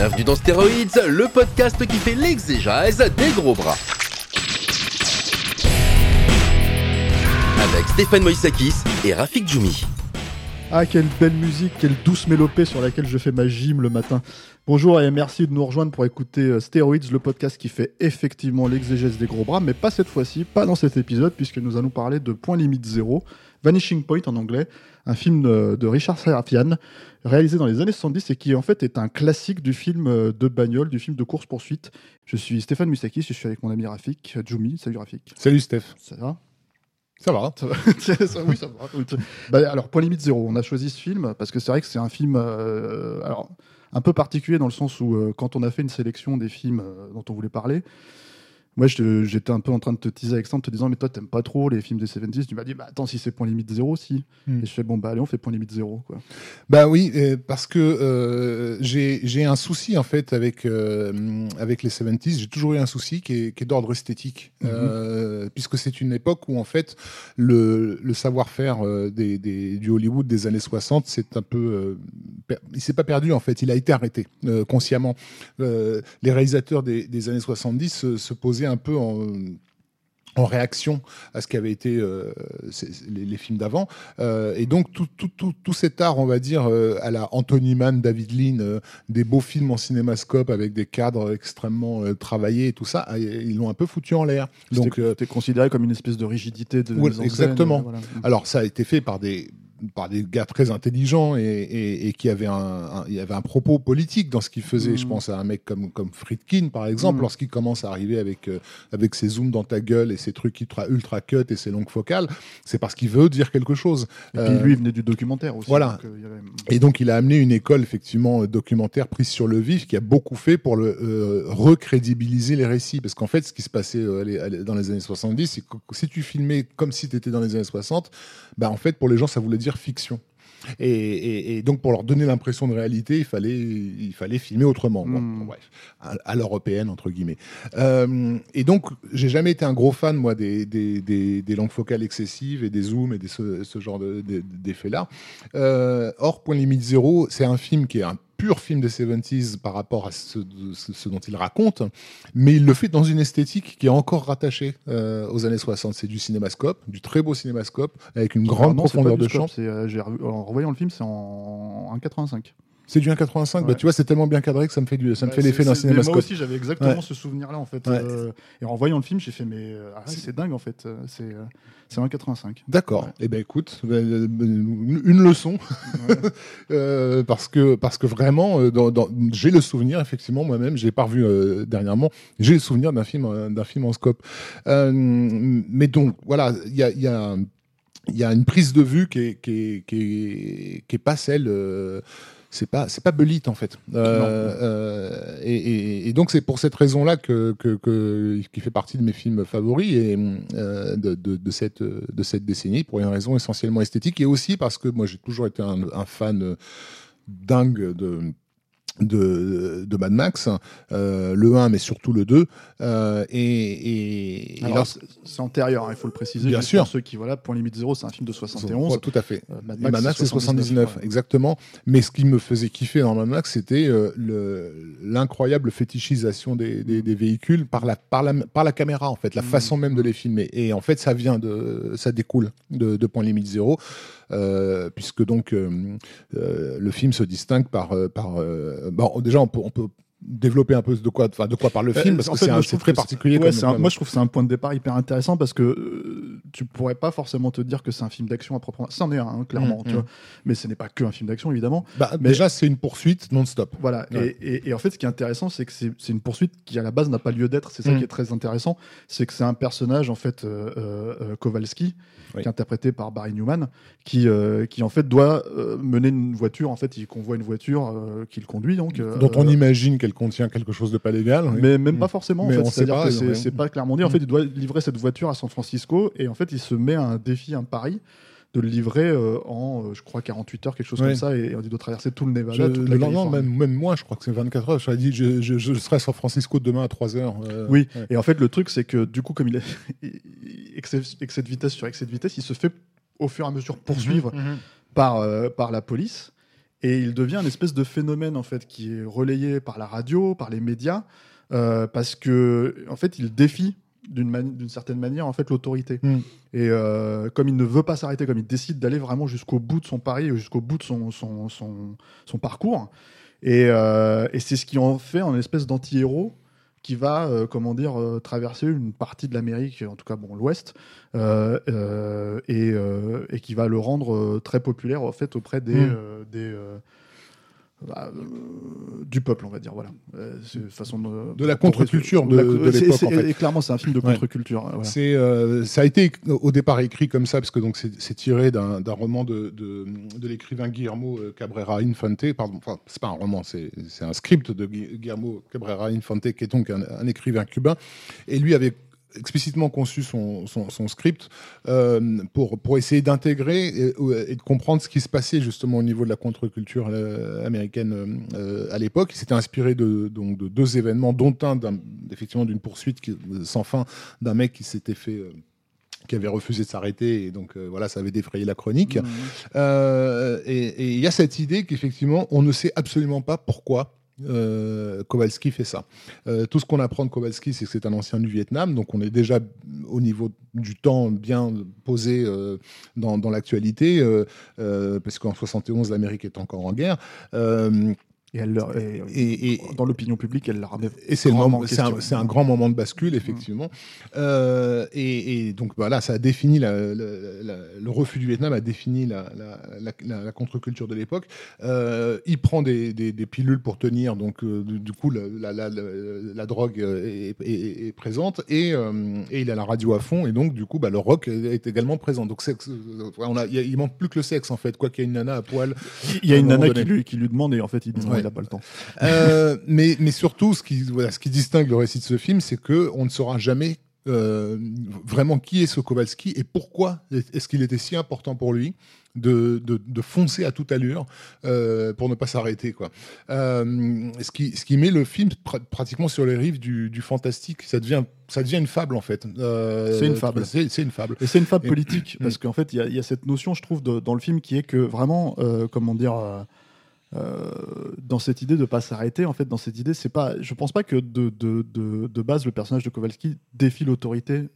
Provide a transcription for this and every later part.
Bienvenue dans Stéroïdes, le podcast qui fait l'exégèse des gros bras. Avec Stéphane Moïsakis et Rafik Djoumi. Ah, quelle belle musique, quelle douce mélopée sur laquelle je fais ma gym le matin. Bonjour et merci de nous rejoindre pour écouter euh, Steroids, le podcast qui fait effectivement l'exégèse des gros bras, mais pas cette fois-ci, pas dans cet épisode, puisque nous allons parler de Point Limite Zéro, Vanishing Point en anglais, un film de, Richard Sarafian, réalisé dans les années 70 et qui en fait est un classique du film euh, de bagnole, du film de course-poursuite. Je suis Stéphane Moustakis, je suis avec mon ami Rafik Djoumi. Salut Rafik. Salut Steph. Ça va? Ça va Ça va Ça- Oui, ça va. Bah, alors, Point Limite Zéro, on a choisi ce film parce que c'est vrai que c'est un film euh, alors, un peu particulier dans le sens où, euh, quand on a fait une sélection des films euh, dont on voulait parler, moi j'étais un peu en train de te teaser avec ça en te disant, mais toi t'aimes pas trop les films des 70s. Tu m'as dit, bah attends, si c'est Point Limite Zéro, si. Hmm. Et je fais, bon, bah allez, on fait Point Limite Zéro. Quoi. Bah oui, euh, parce que euh, j'ai un souci en fait avec euh, avec les 70s. J'ai toujours eu un souci qui est, qui est d'ordre esthétique, Mhm. euh, puisque c'est une époque où en fait le, le savoir-faire des, des, du Hollywood des années 60, c'est un peu, il s'est pas perdu en fait, il a été arrêté euh, consciemment. Euh, les réalisateurs des, des années 70 se, se posaient un peu en en réaction à ce qu'avaient été euh, les, les films d'avant. Euh, et donc, tout, tout, tout, tout cet art, on va dire, euh, à la Anthony Mann, David Lean, des beaux films en cinémascope avec des cadres extrêmement travaillés et tout ça, ah, ils l'ont un peu foutu en l'air. Donc, t'es considéré comme une espèce de rigidité de. Ouais, exactement. voilà. alors, ça a été fait par des par des gars très intelligents et, et, et qui avaient un, un- il y avait un propos politique dans ce qu'ils faisaient. Je Mhm. pense à un mec comme comme Friedkin par exemple, Mhm. lorsqu'il commence à arriver avec euh, avec ses zooms dans ta gueule et ses trucs ultra ultra cut et ses longues focales, c'est parce qu'il veut dire quelque chose. Et puis Euh, lui, il venait du documentaire aussi. voilà. donc, euh, avait- et donc, il a amené une école effectivement documentaire prise sur le vif qui a beaucoup fait pour le recrédibiliser les récits. Parce qu'en fait, ce qui se passait dans les années 70, c'est que si tu filmais comme si tu étais dans les années 60, bah, en fait, pour les gens, ça voulait dire fiction. Et, et- et donc, pour leur donner l'impression de réalité, il fallait, il fallait filmer autrement. Bon, Mm. bref, à, à l'européenne, entre guillemets. Euh, et donc, j'ai jamais été un gros fan, moi, des, des, des, des langues focales excessives et des zooms et des, ce, ce genre de- de- d'effets-là. Euh, or, Point Limite Zéro, c'est un film qui est un pur film des 70s par rapport à ce, ce- ce dont il raconte, mais il le fait dans une esthétique qui est encore rattachée euh, aux années 60. C'est du cinémascope, du très beau cinémascope, avec une grande non, profondeur de champ. euh, en revoyant le film, c'est en 1,85. C'est du 1,85. Bah, tu vois, c'est tellement bien cadré que ça me fait, du, ça me Ouais, fait l'effet d'un mais Moi aussi, j'avais exactement Ouais. ce souvenir-là, en fait. Euh, et en voyant le film, j'ai fait, mais euh, ah c'est dingue, en fait. Euh, C'est c'est 1,85. D'accord. Ouais. Eh ben écoute, une leçon. Euh, parce que parce que vraiment, dans, dans- j'ai le souvenir effectivement moi-même, j'ai pas revu euh, dernièrement, j'ai le souvenir d'un film d'un film en scope. Mais donc voilà, il y a il y a il y a une prise de vue qui est qui est qui est, qui est pas celle euh, c'est pas c'est pas Belit en fait. Euh, euh, et, et- et donc c'est pour cette raison là que, que, que qui fait partie de mes films favoris et euh, de, de, de cette de cette décennie pour une raison essentiellement esthétique et aussi parce que moi j'ai toujours été un, un fan dingue de de, de Mad Max, euh, le 1 mais surtout le 2 euh, et, et, c'est- antérieur, hein, il faut le préciser. Bien sûr. Pour ceux qui, voilà, Point Limite Zéro, c'est un film de 71. Ouais, tout à fait. Euh, Mad Mad Max, c'est 79, ouais. exactement. Mais ce qui me faisait kiffer dans Mad Max, c'était le- l'incroyable fétichisation des, des- des véhicules par la, par, la, par la caméra, en fait, la Mhm. façon même de les filmer. Et en fait, ça vient de, ça découle de, de Point Limite Zéro, puisque donc le film se distingue par, par bon, déjà on peut, on peut développer un peu de quoi, de quoi parle le Euh, film, parce en que c'est très que particulier. Ouais, un- moi, je trouve que c'est un point de départ hyper intéressant parce que euh, tu pourrais pas forcément te dire que c'est un film d'action à proprement. C'en est un, hein, clairement, Mm, tu mm. vois. Mais ce n'est pas que un film d'action, évidemment. Bah, Mais- Déjà, c'est une poursuite non-stop. Voilà. Ouais. Et, et- et en fait, ce qui est intéressant, c'est que c'est une poursuite qui à la base n'a pas lieu d'être. C'est ça Mm. qui est très intéressant, c'est que c'est un personnage en fait euh, euh, Kowalski, Oui. qui est interprété par Barry Newman, qui qui en fait doit mener une voiture. En fait, il convoie une voiture qu'il conduit donc. Dont on imagine qu'elle contient quelque chose de pas légal. mais même pas forcément. En on fait, c'est-à-dire pas, que c'est c'est pas clairement dit. En Mm. fait, il doit livrer cette voiture à San Francisco et en fait, il se met à un défi, un pari de le livrer euh, en, euh, je crois, 48 heures, quelque chose Ouais. comme ça, et, et il doit traverser tout le Je- Nevada, toute la le lendemain, même, même moi, je crois que c'est 24 heures. Je dit, je, je, je serai à San Francisco demain à 3 heures. euh, Oui, ouais. et en fait, le truc, c'est que du coup, comme il est excès, excès de vitesse sur excès de vitesse, il se fait au fur et à mesure poursuivre Mhm. par, par la police. Et il devient une espèce de phénomène en fait qui est relayé par la radio, par les médias, euh, parce que en fait il défie d'une mani- certaine manière en fait l'autorité. Mm. Et euh, comme il ne veut pas s'arrêter, comme il décide d'aller vraiment jusqu'au bout de son pari, jusqu'au bout de son, son, son, son parcours, et, euh, et c'est ce qui en fait un espèce d'anti-héros qui va, euh, comment dire, euh, traverser une partie de l'Amérique, en tout cas bon l'Ouest, euh, et, et qui va le rendre très populaire en fait auprès des, Mm. des bah, euh, du peuple, on va dire. Voilà, Euh, une façon de, De la contre-culture de- l'époque, en fait. Et clairement, c'est un film de Ouais. contre-culture. voilà. C'est, euh, ça a été au départ écrit comme ça parce que donc c'est, tiré d'un, roman de, de, l'écrivain Guillermo euh, Cabrera Infante. Pardon, enfin c'est pas un roman, c'est, un script de Gui- Guillermo Cabrera Infante qui est donc un, un écrivain cubain et lui avait explicitement conçu son, son, son script euh, pour, pour essayer d'intégrer et, et de comprendre ce qui se passait justement au niveau de la contre-culture euh, américaine euh, à l'époque. Il s'était inspiré de, donc, de deux événements, dont un effectivement d'une poursuite qui- sans fin d'un mec qui s'était fait... euh, qui avait refusé de s'arrêter et donc euh, voilà ça avait défrayé la chronique. Euh, et et il y a cette idée qu'effectivement on ne sait absolument pas pourquoi euh, Kowalski fait ça. Euh, tout ce qu'on apprend de Kowalski, c'est que c'est un ancien du Vietnam, donc on est déjà au niveau du temps bien posé euh, dans, dans l'actualité, euh, parce qu'en 71 l'Amérique est encore en guerre. Et, elle, leur- et- et, et- dans l'opinion publique, elle la remet et c'est le grandement moment- en c'est un, question. c'est un grand moment de bascule, effectivement. Euh, et, et donc voilà, ça a défini la- la- la- le refus du Vietnam a défini la, la- la- la- la contre-culture de l'époque. Euh, il prend des, des- des pilules pour tenir, donc euh, du, du coup la, la- la- la- la drogue est, est- est présente et, euh, et il a la radio à fond et donc du coup bah, le rock est également présent. Donc sexe, on a, il, a- manque plus que le sexe en fait, quoi qu'il y ait une nana à poil. Il y a une nana qui lui, qui lui demande et en fait il dit Ouais. Il n'a pas le temps. Euh, mais, mais surtout, ce qui, voilà, ce qui distingue le récit de ce film, c'est que on ne saura jamais euh, vraiment qui est ce Kowalski et pourquoi est-ce qu'il était si important pour lui de, de, de foncer à toute allure euh, pour ne pas s'arrêter. quoi. Euh, ce, qui, ce qui met le film pra- pratiquement sur les rives du, du fantastique. Ça devient, ça devient une fable, en fait. C'est une fable. C'est une fable. Et c'est une fable Et- politique, parce qu'en fait, il y, a- il y a cette notion, je trouve, de- dans le film qui est que vraiment, comment dire, euh, dans cette idée de pas s'arrêter, en fait, dans cette idée, c'est pas, je pense pas que de, de, de, de base, le personnage de Kowalski défie l'autorité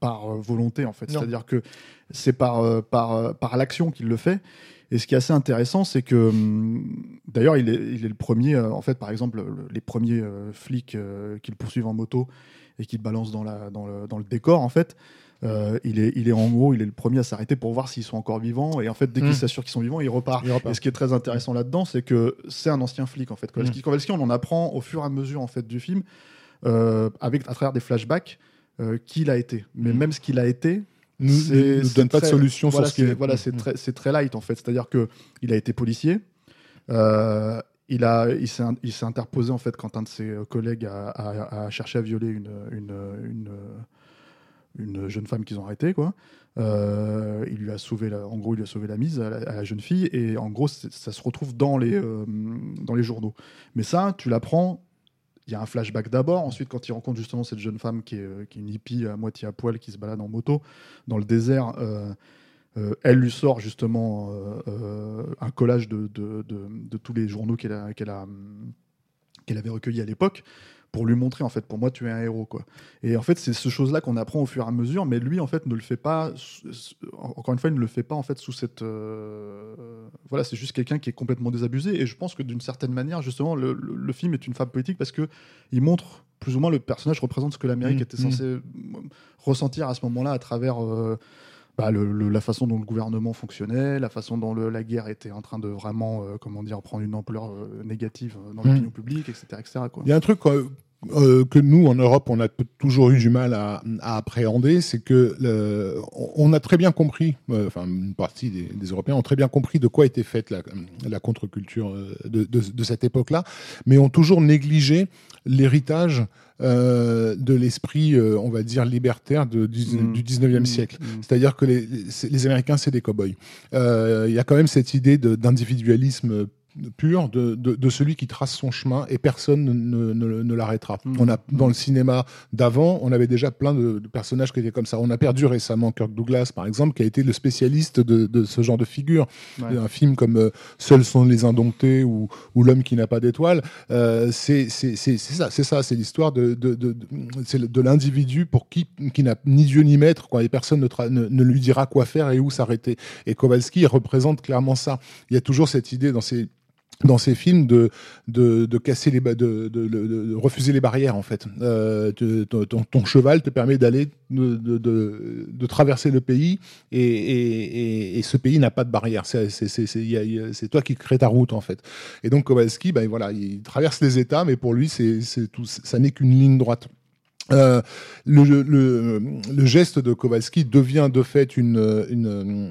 par euh, volonté, en fait. Non. C'est-à-dire que c'est par, euh, par, euh, par l'action qu'il le fait. Et ce qui est assez intéressant, c'est que, hum, d'ailleurs, il est, il est le premier, en fait, par exemple, le- les premiers flics qui le poursuivent en moto et qui le balancent dans, la, dans, le, dans le décor, en fait, euh, il, est, il est en gros, il est le premier à s'arrêter pour voir s'ils sont encore vivants. Et en fait, dès qu'il s'assure qu'ils sont vivants, il repart. Il repart. Et ce qui est très intéressant là-dedans, c'est que c'est un ancien flic, en fait. Kowalski, Kowalski, on en apprend au fur et à mesure, en fait, du film, euh, avec, à travers des flashbacks, euh, qui il a été. Mais Mm. même ce qu'il a été, c'est- nous donne pas de solution voilà, sur ce est. Voilà, c'est très, c'est très light en fait. C'est-à-dire que il a été policier. euh, il a, il s'est, il s'est interposé en fait quand un de ses collègues a, a- a cherché à violer une, une, une, une jeune femme qu'ils ont arrêtée quoi. Euh, il lui a sauvé, la, en gros, il lui a sauvé la mise à la, jeune fille et en gros, ça se retrouve dans les, euh, dans les journaux. Mais ça, tu l'apprends. Il y a un flashback d'abord. Ensuite, quand il rencontre justement cette jeune femme qui est, euh, qui est une hippie à moitié à poil qui se balade en moto dans le désert, elle lui sort justement un collage de, de, de- tous les journaux qu'elle qu'elle avait recueillis à l'époque pour lui montrer en fait pour moi tu es un héros quoi et en fait c'est ce chose là qu'on apprend au fur et à mesure mais lui en fait ne le fait pas encore une fois il ne le fait pas en fait sous cette euh, voilà, c'est juste quelqu'un qui est complètement désabusé. Et je pense que d'une certaine manière, justement, le, le- le film est une fable politique parce que il montre plus ou moins le personnage représente ce que l'Amérique Mm, était censée euh, ressentir à ce moment-là à travers euh, bah, le- le- la façon dont le gouvernement fonctionnait, la façon dont le- la guerre était en train de vraiment, euh, comment dire, prendre une ampleur euh, négative euh, dans Mm. l'opinion publique, etc., etc. quoi. Il y a un truc euh, que nous, en Europe, on a toujours eu du mal à, à appréhender, c'est que le- on- a très bien compris, euh, enfin une partie des, des Européens ont très bien compris de quoi était faite la, la contre-culture euh, de, de- de cette époque-là, mais ont toujours négligé l'héritage euh, de l'esprit, euh, on va dire, libertaire de, du, Mm. du 19e Mm, siècle. mm. C'est-à-dire que les, Américains, c'est des cow-boys. Euh, Il y a quand même cette idée d'individualisme pur de, de, de celui qui trace son chemin et personne ne, ne, l'arrêtera. Mm. On a dans le cinéma d'avant, on avait déjà plein de, de personnages qui étaient comme ça. On a perdu récemment Kirk Douglas, par exemple, qui a été le spécialiste de, de ce genre de figure. Ouais. Un film comme euh, Seuls sont les indomptés ou, ou L'homme qui n'a pas d'étoile, euh, c'est ça, c'est ça, c'est l'histoire de, de, de, de, c'est le- de l'individu pour qui, qui n'a ni Dieu ni maître, quoi, et personne ne, ne, ne lui dira quoi faire et où s'arrêter. Et Kowalski représente clairement ça. Il y a toujours cette idée dans ces dans ces films de de, casser les de, refuser les barrières en fait. Euh, ton, cheval te permet d'aller de, traverser le pays et, et, et, ce pays n'a pas de barrière c'est toi qui crée ta route en fait. Et donc Kowalski ben voilà il traverse les États mais pour lui c'est tout ça n'est qu'une ligne droite euh, le, le, le geste de Kowalski devient de fait une, une euh,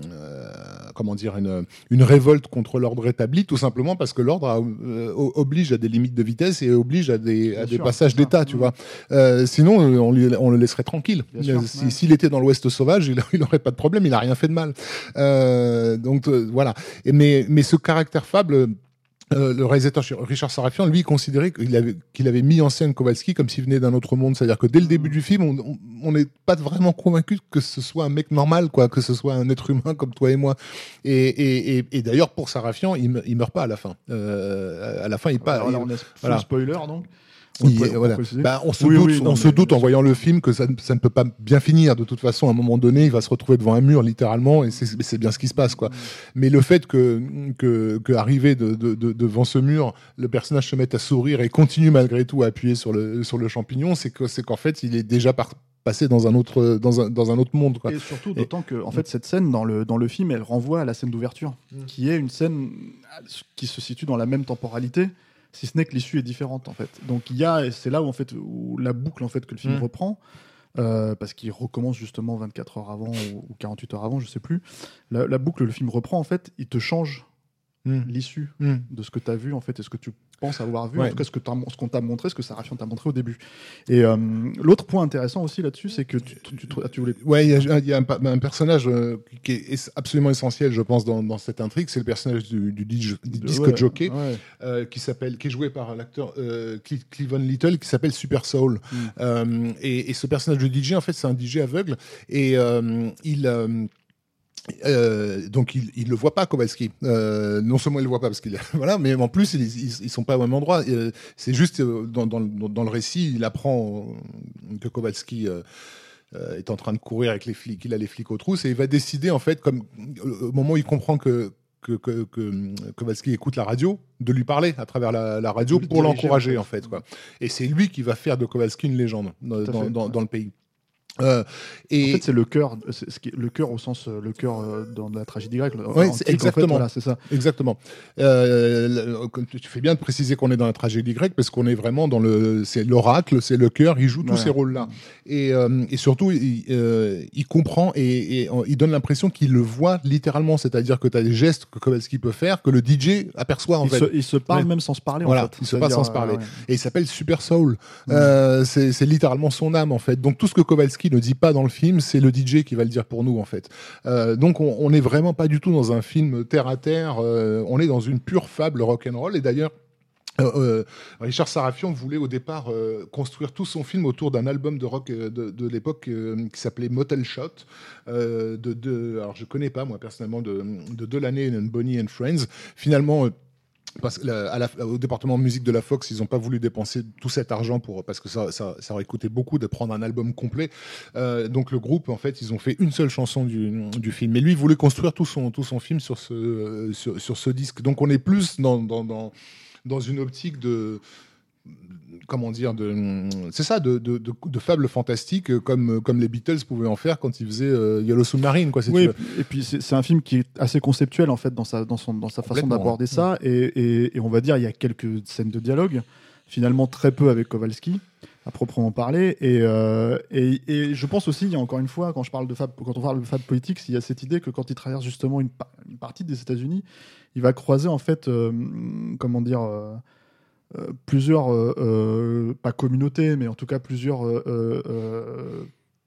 comment dire une, une révolte contre l'ordre établi, tout simplement parce que l'ordre a, euh, oblige à des limites de vitesse et oblige à des, à des sûr, passages d'état, tu Ouais. vois. Euh, sinon, on, lui- on le laisserait tranquille. Si- ouais. S'il était dans l'Ouest sauvage, il, il aurait pas de problème, il a rien fait de mal. Euh, donc voilà. Et mais, mais ce caractère fable. Euh, le réalisateur Richard Sarafian, lui, considérait qu'il avait, qu'il avait mis en scène Kowalski comme s'il venait d'un autre monde. C'est-à-dire que dès le début du film, on- n'est pas vraiment convaincu que ce soit un mec normal, quoi, que ce soit un être humain comme toi et moi. Et, et, et, et d'ailleurs, pour Sarafian, il, me- il meurt pas à la fin. Euh, à la fin, il part. Alors là, on voilà. spoiler donc. Il- peut- on peut voilà. préciser. Bah, on se Oui, doute, oui, non, on mais se doute en voyant le film que ça, ne- ça ne peut pas bien finir. De toute façon, à un moment donné, il va se retrouver devant un mur, littéralement, et c'est bien ce qui se passe, quoi. Mais le fait que, que, que arrivé de, de, de- devant ce mur, le personnage se mette à sourire et continue malgré tout à appuyer sur le, sur le champignon, c'est que, c'est qu'en fait, il est déjà par- passé dans un autre, dans un, dans un autre monde, quoi. Et surtout, d'autant que, en fait, cette scène dans le, dans le film, elle renvoie à la scène d'ouverture, Mm. qui est une scène qui se situe dans la même temporalité, si ce n'est que l'issue est différente, en fait. Donc, il y a, et c'est là où, en fait, où la boucle, en fait, que le film Mm. reprend, euh, parce qu'il recommence justement 24 heures avant ou, ou 48 heures avant, je sais plus. La, la boucle, le film reprend, en fait, il te change Mm. l'issue Mm. de ce que tu as vu en fait et ce que tu penses avoir vu Ouais. en tout cas ce que t'as- ce qu'on t'a montré ce que Sarafian t'a montré au début et euh, l'autre point intéressant aussi là-dessus c'est que tu, tu, tu- tu voulais Ouais, il y a, il y a un, personnage euh, qui est es- absolument essentiel, je pense, dans, dans cette intrigue. C'est le personnage du, du, disque Ouais, jockey. ouais. euh, qui s'appelle, qui est joué par l'acteur euh, Cleavon Little, qui s'appelle Super Soul. Mm. Et, et ce personnage de DJ, en fait, c'est un DJ aveugle et il euh, donc il, il le voit pas Kowalski. Euh, non seulement il le voit pas parce qu'il voilà, mais en plus ils, ils, ils sont pas au même endroit. Euh, c'est juste dans, dans, le- dans le récit, il apprend que Kowalski est en train de courir avec les flics, il a les flics aux trousses et il va décider en fait, comme au moment où il comprend que que, que, que Kowalski écoute la radio, de lui parler à travers la, la radio pour l'encourager en fait. Quoi. Et c'est lui qui va faire de Kowalski une légende fait, ouais. dans le pays. Euh, et En fait, c'est le cœur, le cœur au sens euh, le cœur euh, dans la tragédie grecque. en fait, exactement. voilà, c'est ça. Exactement. Euh, tu fais bien de préciser qu'on est dans la tragédie grecque parce qu'on est vraiment dans le, c'est l'oracle, c'est le cœur, il joue tous ces rôles-là. Et, euh, et surtout, il, il comprend et, et, il donne l'impression qu'il le voit littéralement, c'est-à-dire que tu as des gestes que Kowalski peut faire que le DJ aperçoit en Il fait. se, il se parle même sans se parler. Voilà, en fait. il se parle sans se parler. ouais. Et il s'appelle Super Soul. C'est littéralement son âme en fait. Donc tout ce que Kowalski ne dit pas dans le film, c'est le DJ qui va le dire pour nous en fait. Euh, donc on, on est vraiment pas du tout dans un film terre à terre. euh, on est dans une pure fable rock and roll. Et d'ailleurs. euh, Richard Sarafian voulait au départ construire tout son film autour d'un album de rock de, l'époque qui s'appelait Motel Shot. De, de, alors je connais pas moi personnellement de, de Delaney and Bonnie and Friends. Finalement, parce que la- à la- au département de musique de la Fox, ils n'ont pas voulu dépenser tout cet argent pour parce que ça, aurait coûté beaucoup de prendre un album complet. Euh, donc le groupe, en fait, ils ont fait une seule chanson du, film. Mais lui, il voulait construire tout son tout son film sur ce euh, sur ce disque. Donc on est plus dans dans, dans, dans une optique de comment dire de c'est ça de, de, de, de fables fantastiques euh, comme comme les Beatles pouvaient en faire quand ils faisaient euh, Yellow Submarine quoi si Oui, et puis c'est un film qui est assez conceptuel en fait dans sa, dans son, dans sa façon d'aborder ouais. ça. Et, et- et on va dire, il y a quelques scènes de dialogue, finalement très peu avec Kowalski, à proprement parler. Et, euh, et, et je pense aussi, encore une fois, quand, je parle de fab, quand on parle de fab politique, il y a cette idée que quand il traverse justement une, pa- une partie des États-Unis, il va croiser en fait, euh, comment dire. Euh, plusieurs, euh, euh, pas communautés, mais en tout cas plusieurs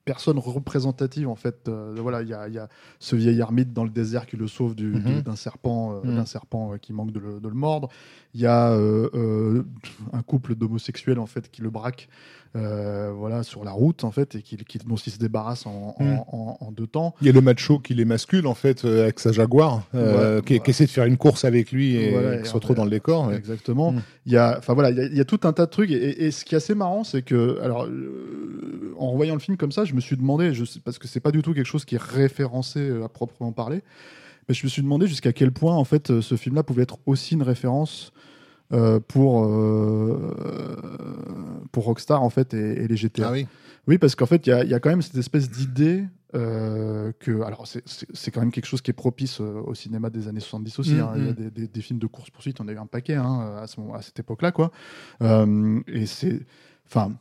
personnes représentatives en fait. Euh, voilà, il y a, il y a ce vieil ermite dans le désert qui le sauve du- Mhm. du- d'un serpent, euh, Mhm. d'un serpent euh, qui manque de le, de le mordre. Il y a un couple d'homosexuels en fait qui le braque, voilà, sur la route en fait et qui, qui dont il se débarrasse en, en- Mhm. en- en deux temps. Il y a le macho qui les mascule en fait avec sa Jaguar, Ouais, qui, essaie de faire une course avec lui et Voilà, qui se retrouve dans le décor. ouais. Exactement. Il y a, enfin voilà, il y, a- il y a tout un tas de trucs. Et, et ce qui est assez marrant, c'est que, alors, en revoyant le film comme ça, je me suis demandé, je sais, parce que c'est pas du tout quelque chose qui est référencé euh, à proprement parler, mais je me suis demandé jusqu'à quel point, en fait, euh, ce film-là pouvait être aussi une référence. euh, pour euh, pour Rockstar en fait et, et les GTA. Ah oui. Oui, parce qu'en fait, il y a, il y a quand même cette espèce d'idée euh, que. Alors, c'est- quand même quelque chose qui est propice au cinéma des années 70 aussi. Mm, hein. Il y a mm. des, des- des films de course-poursuite, on a eu un paquet hein, à, ce moment- à cette époque-là, quoi. Et c'est. Enfin.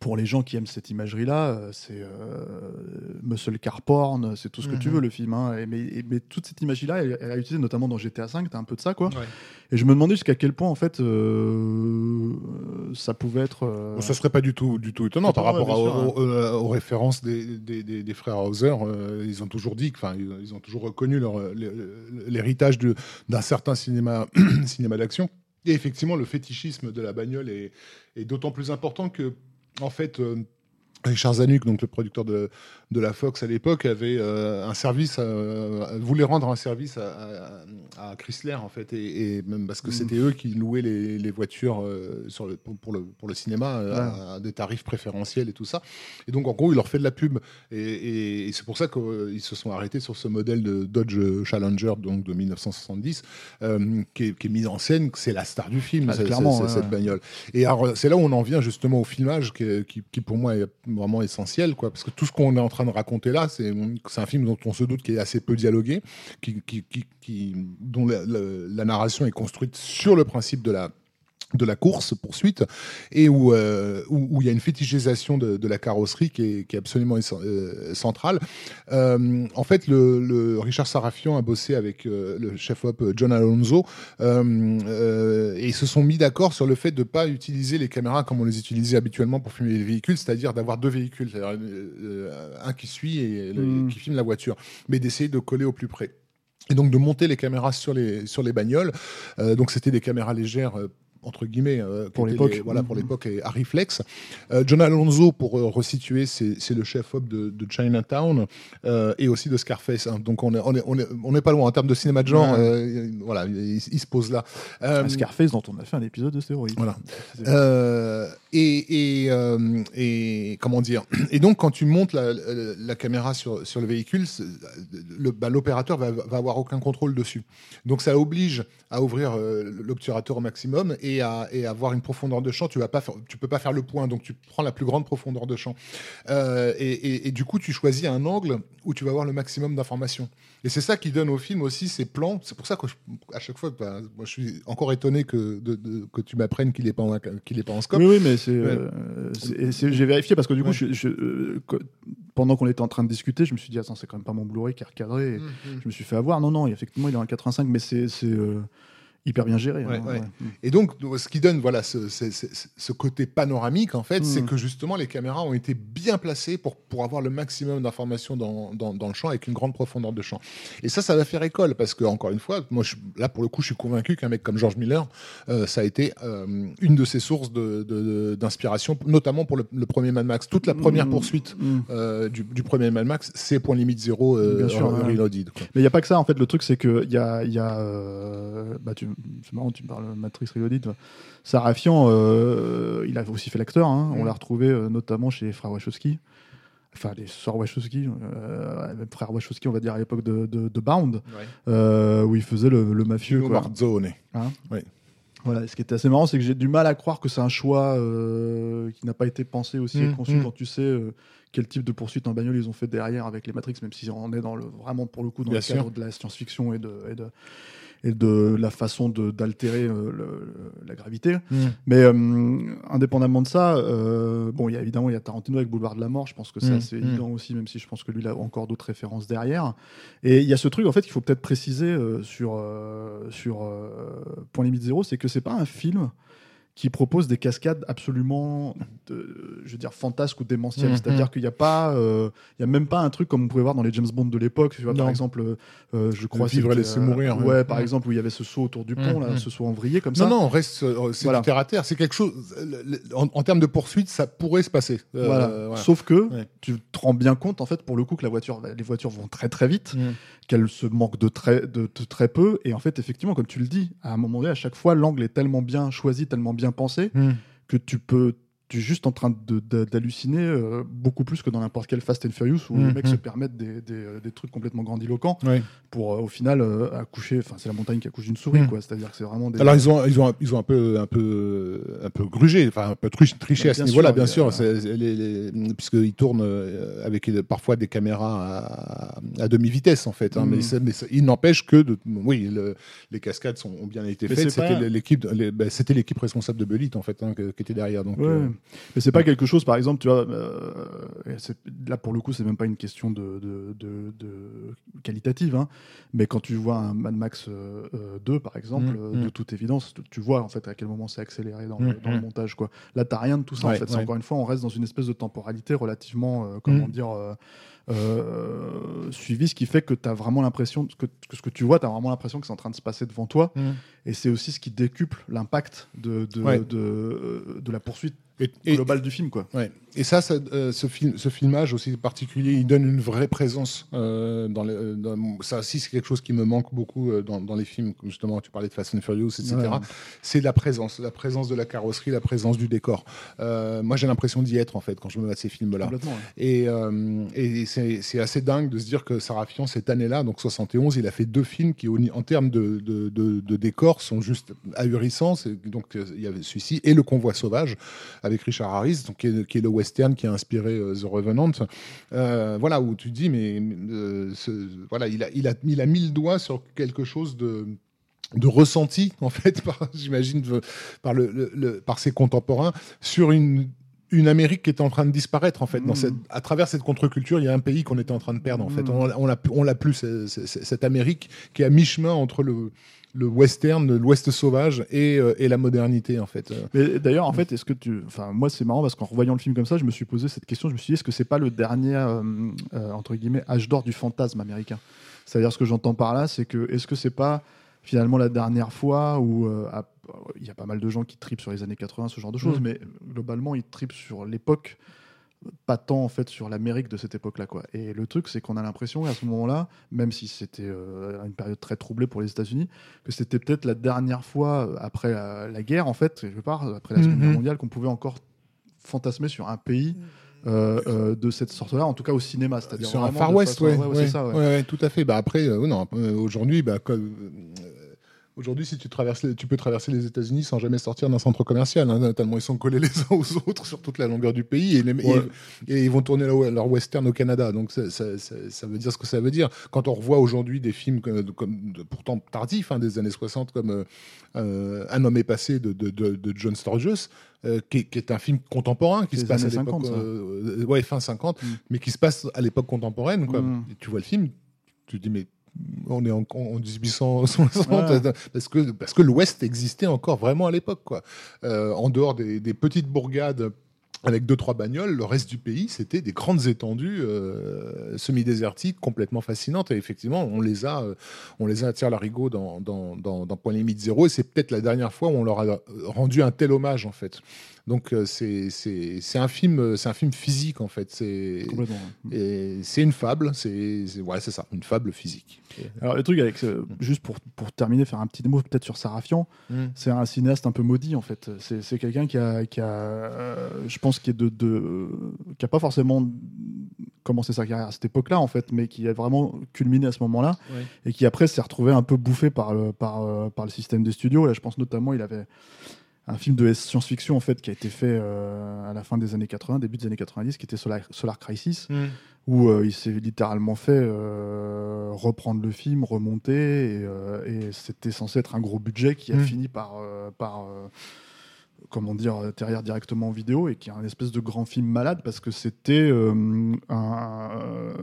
Pour les gens qui aiment cette imagerie-là, euh, c'est euh, muscle car porn, c'est tout ce que tu Mhm. veux le film. hein. Et mais, et- mais toute cette imagerie-là, elle, elle a utilisé notamment dans GTA V, t'as un peu de ça, quoi. Ouais. Et je me demandais jusqu'à quel point, en fait, euh, ça pouvait être. euh, Bon, ça serait pas du tout, du tout étonnant par rapport ouais, à- bien sûr, aux, euh, aux références des, des, des- des frères Hauser. euh, ils ont toujours dit, que- enfin, ils, ils ont toujours reconnu leur- l'héritage d'un certain cinéma, cinéma d'action. Et effectivement, le fétichisme de la bagnole est, est d'autant plus important que, en fait. Richard Zanuck, donc le producteur de, de la Fox à l'époque, avait euh, un service, euh, voulait rendre un service à, à- à Chrysler en fait, et, et même parce que Mhm. c'était eux qui louaient les, les voitures euh, sur le, pour, le, pour le cinéma à, à des tarifs préférentiels et tout ça. Et donc en gros, il leur fait de la pub, et, et- et c'est pour ça qu'ils se sont arrêtés sur ce modèle de Dodge Challenger donc de 1970, euh, qui, est, qui est mis en scène, c'est la star du film, Ah, c'est- clairement, cette bagnole. Et c'est là où on en vient justement au filmage, qui, qui, qui pour moi est vraiment essentiel, quoi, parce que tout ce qu'on est en train de raconter là, c'est un film dont on se doute qui est assez peu dialogué, qui, qui, qui, dont la- la narration est construite sur le principe de la de la course poursuite et où euh, où où il y a une fétichisation de, de la carrosserie qui est, qui est absolument euh, centrale. Euh, en fait, le, le Richard Sarafian a bossé avec le chef op John Alonso et ils se sont mis d'accord sur le fait de pas utiliser les caméras comme on les utilisait habituellement pour filmer les véhicules, c'est-à-dire d'avoir deux véhicules, un qui suit et le- Mm. qui filme la voiture, mais d'essayer de coller au plus près. Et donc de monter les caméras sur les sur les bagnoles. Euh, donc c'était des caméras légères. Entre guillemets euh, Pour l'époque. voilà pour Mhm. l'époque et à reflex Euh, John Alonso pour euh, resituer c'est le chef op de, de Chinatown euh, et aussi de Scarface hein. donc on est on est on est on est pas loin en termes de cinéma de genre Ouais. voilà il, il se pose là Scarface dont on a fait un épisode de stéroïdes. Voilà. Et, et, euh, et comment dire Et donc, quand tu montes la, caméra sur, sur le véhicule, bah, l'opérateur va, va avoir aucun contrôle dessus. Donc, ça oblige à ouvrir euh, l'obturateur au maximum et à, et avoir une profondeur de champ. Tu vas pas tu peux pas faire le point, donc tu prends la plus grande profondeur de champ. Euh, et, du coup, tu choisis un angle où tu vas avoir le maximum d'informations. Et c'est ça qui donne au film aussi ses plans. C'est pour ça que je- à chaque fois, bah, moi, je suis encore étonné que, que tu m'apprennes qu'il n'est pas, en- est pas en scope. C'est, euh, j'ai vérifié parce que du coup, Ouais. je- je- euh, pendant qu'on était en train de discuter, je me suis dit, attends, c'est quand même pas mon Blu-ray qui est recadré. Et Mhm. Je me suis fait avoir. Non, non, effectivement, il est en 85, mais c'est c'est, euh, hyper bien géré. Ouais, hein, ouais. ouais. Et donc, ce qui donne voilà, ce, ce- ce- ce côté panoramique, en fait, Mm. c'est que justement, les caméras ont été bien placées pour, pour avoir le maximum d'informations dans, dans, dans le champ avec une grande profondeur de champ. Et ça, ça va faire école parce que, encore une fois, moi, je, là, pour le coup, je suis convaincu qu'un mec comme George Miller, euh, ça a été euh, une de ses sources de- de- d'inspiration, notamment pour le, le premier Mad Max. Toute la première Mm, poursuite mm. euh, du, du premier Mad Max, c'est point limite zéro, Bien sûr. Reloaded. quoi. Mais il n'y a pas que ça, en fait. Le truc, c'est qu'il y a. il Y a bah, tu, c'est marrant, tu me parles de Matrix Reloaded. Sarafian, euh, il a aussi fait l'acteur. hein. On Mm. l'a retrouvé euh, notamment chez les frères Wachowski. Enfin, les sœurs Wachowski, euh, même frères Wachowski, on va dire à l'époque de, de- de Bound, euh, où il faisait le, le mafieux. Quoi. Marzone. Voilà, ce qui est assez marrant, c'est que j'ai du mal à croire que c'est un choix euh, qui n'a pas été pensé aussi et Mm, conçu mm. quand tu sais euh, quel type de poursuite en bagnole ils ont fait derrière avec les Matrix, même si on est dans le, vraiment pour le coup dans Bien le sûr. cadre de la science-fiction et de, et de, et de la façon d'altérer euh, la gravité. Mais euh, indépendamment de ça, euh, bon, il y a évidemment il y a Tarantino avec Boulevard de la Mort. Je pense que c'est Mm, assez mm. évident aussi, même si je pense que lui il a encore d'autres références derrière. Et il y a ce truc en fait qu'il faut peut-être préciser sur sur Point Limite Zéro, c'est que c'est pas un film qui propose des cascades absolument, de- je veux dire, fantasques ou démentielles. Mhm. C'est-à-dire qu'il n'y a pas, euh, il y a même pas un truc comme on pouvait voir dans les James Bond de l'époque. Tu vois, par Non. exemple, euh, je crois Vivre et laisser mourir, Ouais, ouais. par exemple, où il y avait ce saut autour du pont, là, Mhm. ce saut en vrillé comme Non, ça. non, on reste, euh, c'est Voilà. terre à terre. C'est quelque chose. En, en termes de poursuite, ça pourrait se passer. Euh, voilà. voilà. Sauf que Ouais. tu te rends bien compte, en fait, pour le coup, que la voiture, les voitures vont très très vite, Mm. qu'elles se manquent de très, de, de très peu. Et en fait, effectivement, comme tu le dis, à un moment donné, à chaque fois, l'angle est tellement bien choisi, tellement bien pensé, Mm. que tu peux. Tu es juste en train d'halluciner euh, beaucoup plus que dans n'importe quel Fast and Furious où les Mhm. mecs se permettent des, des, euh, des trucs complètement grandiloquents pour euh, au final euh, accoucher. Enfin, c'est la montagne qui accouche d'une souris, Mhm. quoi. C'est-à-dire que c'est vraiment des. Alors ils ont ils ont ils ont un peu un peu un peu grugé, enfin un peu triché, triché à ce niveau-là, bien sûr, les- puisqu'ils tournent euh, avec euh, parfois des caméras à, à demi vitesse en fait. hein, mais mais ça- il n'empêche que de- oui le- les cascades sont, ont bien été Mais faites. c'est C'était pas- l'équipe les- ben, c'était l'équipe responsable de Belit en fait hein, qui était derrière. Donc Ouais. Euh, Mais c'est pas quelque chose, par exemple, tu vois, euh, là pour le coup, c'est même pas une question de, de, de- de qualitative, hein, mais quand tu vois un Mad Max euh, euh, 2, par exemple, Mm, euh, mm. de toute évidence, tu- vois en fait à quel moment c'est accéléré dans, le, Mm, dans le montage. Quoi. Là, t'as rien de tout ça, en fait. Ouais. Encore une fois, on reste dans une espèce de temporalité relativement, euh, comment Mm. dire, euh, suivie, ce qui fait que tu as vraiment l'impression, que, que ce que tu vois, tu as vraiment l'impression que c'est en train de se passer devant toi. Mm. Et c'est aussi ce qui décuple l'impact de, de, Ouais. de, de la poursuite et, et- globale du film. Quoi. Ouais. Et ça, ça, euh, ce, film, ce filmage aussi particulier, il donne une vraie présence. euh, dans les, euh, dans- ça aussi, c'est quelque chose qui me manque beaucoup dans, dans les films. Justement, tu parlais de Fast and Furious, etc. Ouais. C'est la présence, la présence de la carrosserie, la présence du décor. Euh, moi, j'ai l'impression d'y être en fait quand je me mets à ces films-là. Ouais. Et, et c'est assez dingue de se dire que Sarafian, cette année-là, donc 71, il a fait deux films qui, en termes de, de, de, de décor, sont juste ahurissants. Donc, il y avait celui-ci et Le Convoi Sauvage avec Richard Harris, donc, qui, est, qui est le western qui a inspiré euh, The Revenant. Euh, voilà, où tu te dis, mais euh, ce- voilà, il a, il, a, il a mis le doigt sur quelque chose de de ressenti en fait j'imagine par le, le- le- par ses contemporains sur une une Amérique qui était en train de disparaître en fait dans cette, à travers cette contre-culture il y a un pays qu'on était en train de perdre en fait Mhm. on, on l'a plus cette Amérique qui est à mi-chemin entre le le western l'ouest sauvage et, euh, et la modernité en fait Mais d'ailleurs, en fait, est-ce que tu. Enfin, moi, c'est marrant parce qu'en revoyant le film comme ça, je me suis posé cette question. Je me suis dit, est-ce que c'est pas le dernier, euh, euh, entre guillemets, âge d'or du fantasme américain? C'est-à-dire, ce que j'entends par là, c'est que, est-ce que c'est pas finalement la dernière fois où il y a pas mal de gens qui tripent sur les années 80, ce genre de choses, Mhm. mais globalement, ils tripent sur l'époque, pas tant en fait sur l'Amérique de cette époque-là. quoi. Et le truc, c'est qu'on a l'impression à ce moment-là, même si c'était euh, une période très troublée pour les États-Unis, que c'était peut-être la dernière fois euh, après la, la guerre, en fait, quelque part, après la Seconde Mhm. Guerre mondiale, qu'on pouvait encore fantasmer sur un pays euh, euh, de cette sorte-là, en tout cas au cinéma. C'est-à-dire sur un Far West façon- ouais, ouais, ouais, ouais, c'est ça, ouais. ouais, ouais, tout à fait bah après euh, non aujourd'hui bah comme, euh, Aujourd'hui, si tu traverses, les- tu peux traverser les États-Unis sans jamais sortir d'un centre commercial, hein, tellement ils sont collés les uns aux autres sur toute la longueur du pays et, les- Ouais. et- et ils vont tourner leur, leur western au Canada. Donc ça, ça- ça- ça veut dire ce que ça veut dire. Quand on revoit aujourd'hui des films comme, comme- de- pourtant tardifs hein, des années 60 comme euh, euh, Un homme est passé de, de- de- de John Sturges, euh, qui, est- qui est un film contemporain qui se passe à l'époque, 50, ça. euh, ouais, fin 50, Mm. mais qui se passe à l'époque contemporaine. Quoi. Mm. Et tu vois le film, tu te dis mais on est en, en 1860 Ouais. parce que parce que l'Ouest existait encore vraiment à l'époque quoi. Euh, en dehors des, des petites bourgades avec deux trois bagnoles, le reste du pays c'était des grandes étendues euh, semi-désertiques complètement fascinantes et effectivement on les a euh, on les a à tire larigot dans dans, dans dans Point limite zéro et c'est peut-être la dernière fois où on leur a rendu un tel hommage en fait Donc euh, c'est c'est c'est un film euh, c'est un film physique en fait. C'est c'est une fable. C'est c'est- ouais c'est ça, une fable physique. Alors, le truc avec. euh, juste pour, pour terminer, faire un petit mot peut-être sur Sarafian. C'est un cinéaste un peu maudit en fait. C'est c'est quelqu'un qui a, qui a euh, je pense, qui est de, de qui a pas forcément commencé sa carrière à cette époque-là en fait, mais qui a vraiment culminé à ce moment-là Ouais. et qui après s'est retrouvé un peu bouffé par le, par, euh, par le système des studios. Là, je pense notamment, il avait un film de science-fiction en fait qui a été fait euh, à la fin des années 80, début des années 90, qui était Solar, Solar Crisis, où euh, il s'est littéralement fait euh, reprendre le film, remonter, et, et c'était censé être un gros budget qui a Mm. fini par, par comment dire, atterrir directement en vidéo et qui est un espèce de grand film malade parce que c'était un,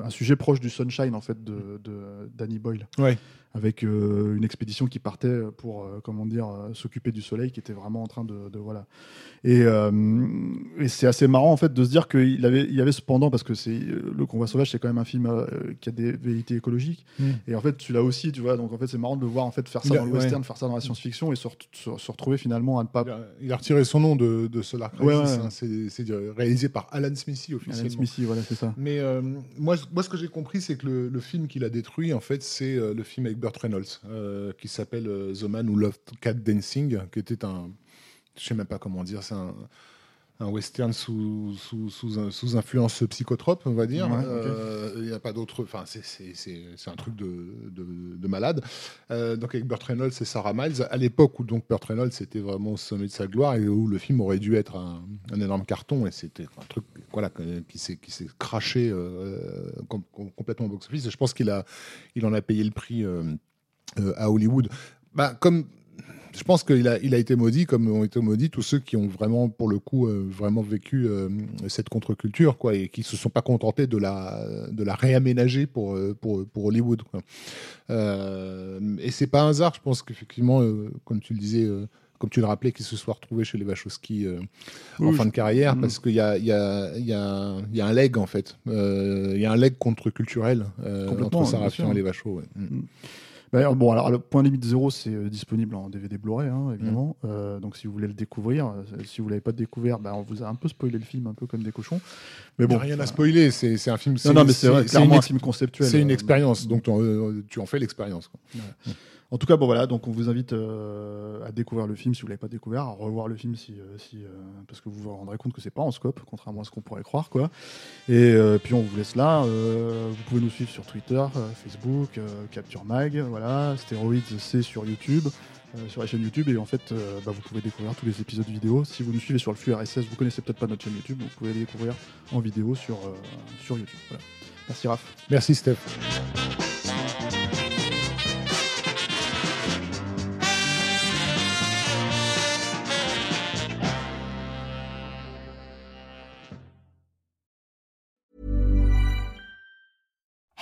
un sujet proche du Sunshine en fait de, de Danny Boyle Ouais. Avec euh, une expédition qui partait pour euh, comment dire euh, s'occuper du soleil qui était vraiment en train de, de- voilà et, et c'est assez marrant en fait de se dire qu'il avait il y avait cependant parce que c'est le convoi sauvage c'est quand même un film qui a des velléités écologiques Mm. et en fait tu l'as aussi tu vois donc en fait c'est marrant de le voir en fait faire ça a- dans le ouais. western faire ça dans la science-fiction et se, re- se- se retrouver finalement à ne pas Il a, il a retiré son nom de, de Solar Crisis. Ouais, ouais, ouais. hein. C'est réalisé par Alan Smithy Alan officiellement. Smithy voilà c'est ça Mais euh, moi, moi, ce que j'ai compris, c'est que le, le film qu'il a détruit, en fait, c'est le film avec Reynolds, euh, qui s'appelle euh, The Man Who Loved Cat Dancing, qui était un, je sais même pas comment dire, c'est un, un western sous, sous, sous, influence psychotrope, on va dire. Ouais. Euh, Il n'y a pas d'autre, enfin, c'est- un truc de, de, de malade. Euh, donc avec Burt Reynolds et Sarah Miles, à l'époque où donc Burt Reynolds était vraiment au sommet de sa gloire et où le film aurait dû être un, un énorme carton et c'était un truc voilà qui s'est craché euh, com- com- complètement au box-office. Et je pense qu'il il en a payé le prix euh, à Hollywood. Bah, comme je pense qu'il a, il a été maudit, comme ont été maudits tous ceux qui ont vraiment, pour le coup, euh, vraiment vécu euh, cette contre-culture, quoi, et qui se sont pas contentés de la, de la réaménager pour, euh, pour, pour Hollywood, quoi. Et c'est pas un hasard, je pense qu'effectivement, comme tu le disais, comme tu le rappelais, qu'il se soit retrouvé chez les Wachowski euh, en fin de carrière, Mm. parce qu'il y a, il y, a, il y, a, il y a un leg, en fait. Euh, Il y a un leg contre-culturel euh, entre Sarafian et les Wachos. ouais. Mm. Bah, bon, alors le point limite zéro, c'est euh, disponible en DVD Blu-ray, hein, évidemment. Mm. Euh, donc si vous voulez le découvrir, euh, si vous l'avez pas découvert, bah, on vous a un peu spoilé le film, un peu comme des cochons. Mais bon, a rien à euh, spoiler, c'est un film. Non, non, mais c'est une clairement un film conceptuel. C'est une euh, expérience, donc tu en, euh, tu en fais l'expérience. En tout cas, bon voilà, donc on vous invite euh, à découvrir le film si vous l'avez pas découvert, à revoir le film si, euh, si euh, parce que vous vous rendrez compte que c'est pas en scope, contrairement à ce qu'on pourrait croire, quoi. Et puis on vous laisse là. vous pouvez nous suivre sur Twitter, Facebook, Capture Mag, voilà, Stéroïdes, c'est sur YouTube. sur la chaîne YouTube et en fait bah, vous pouvez découvrir tous les épisodes vidéo si vous nous suivez sur le flux RSS vous connaissez peut-être pas notre chaîne YouTube vous pouvez les découvrir en vidéo sur, sur YouTube merci Raph Merci Steph.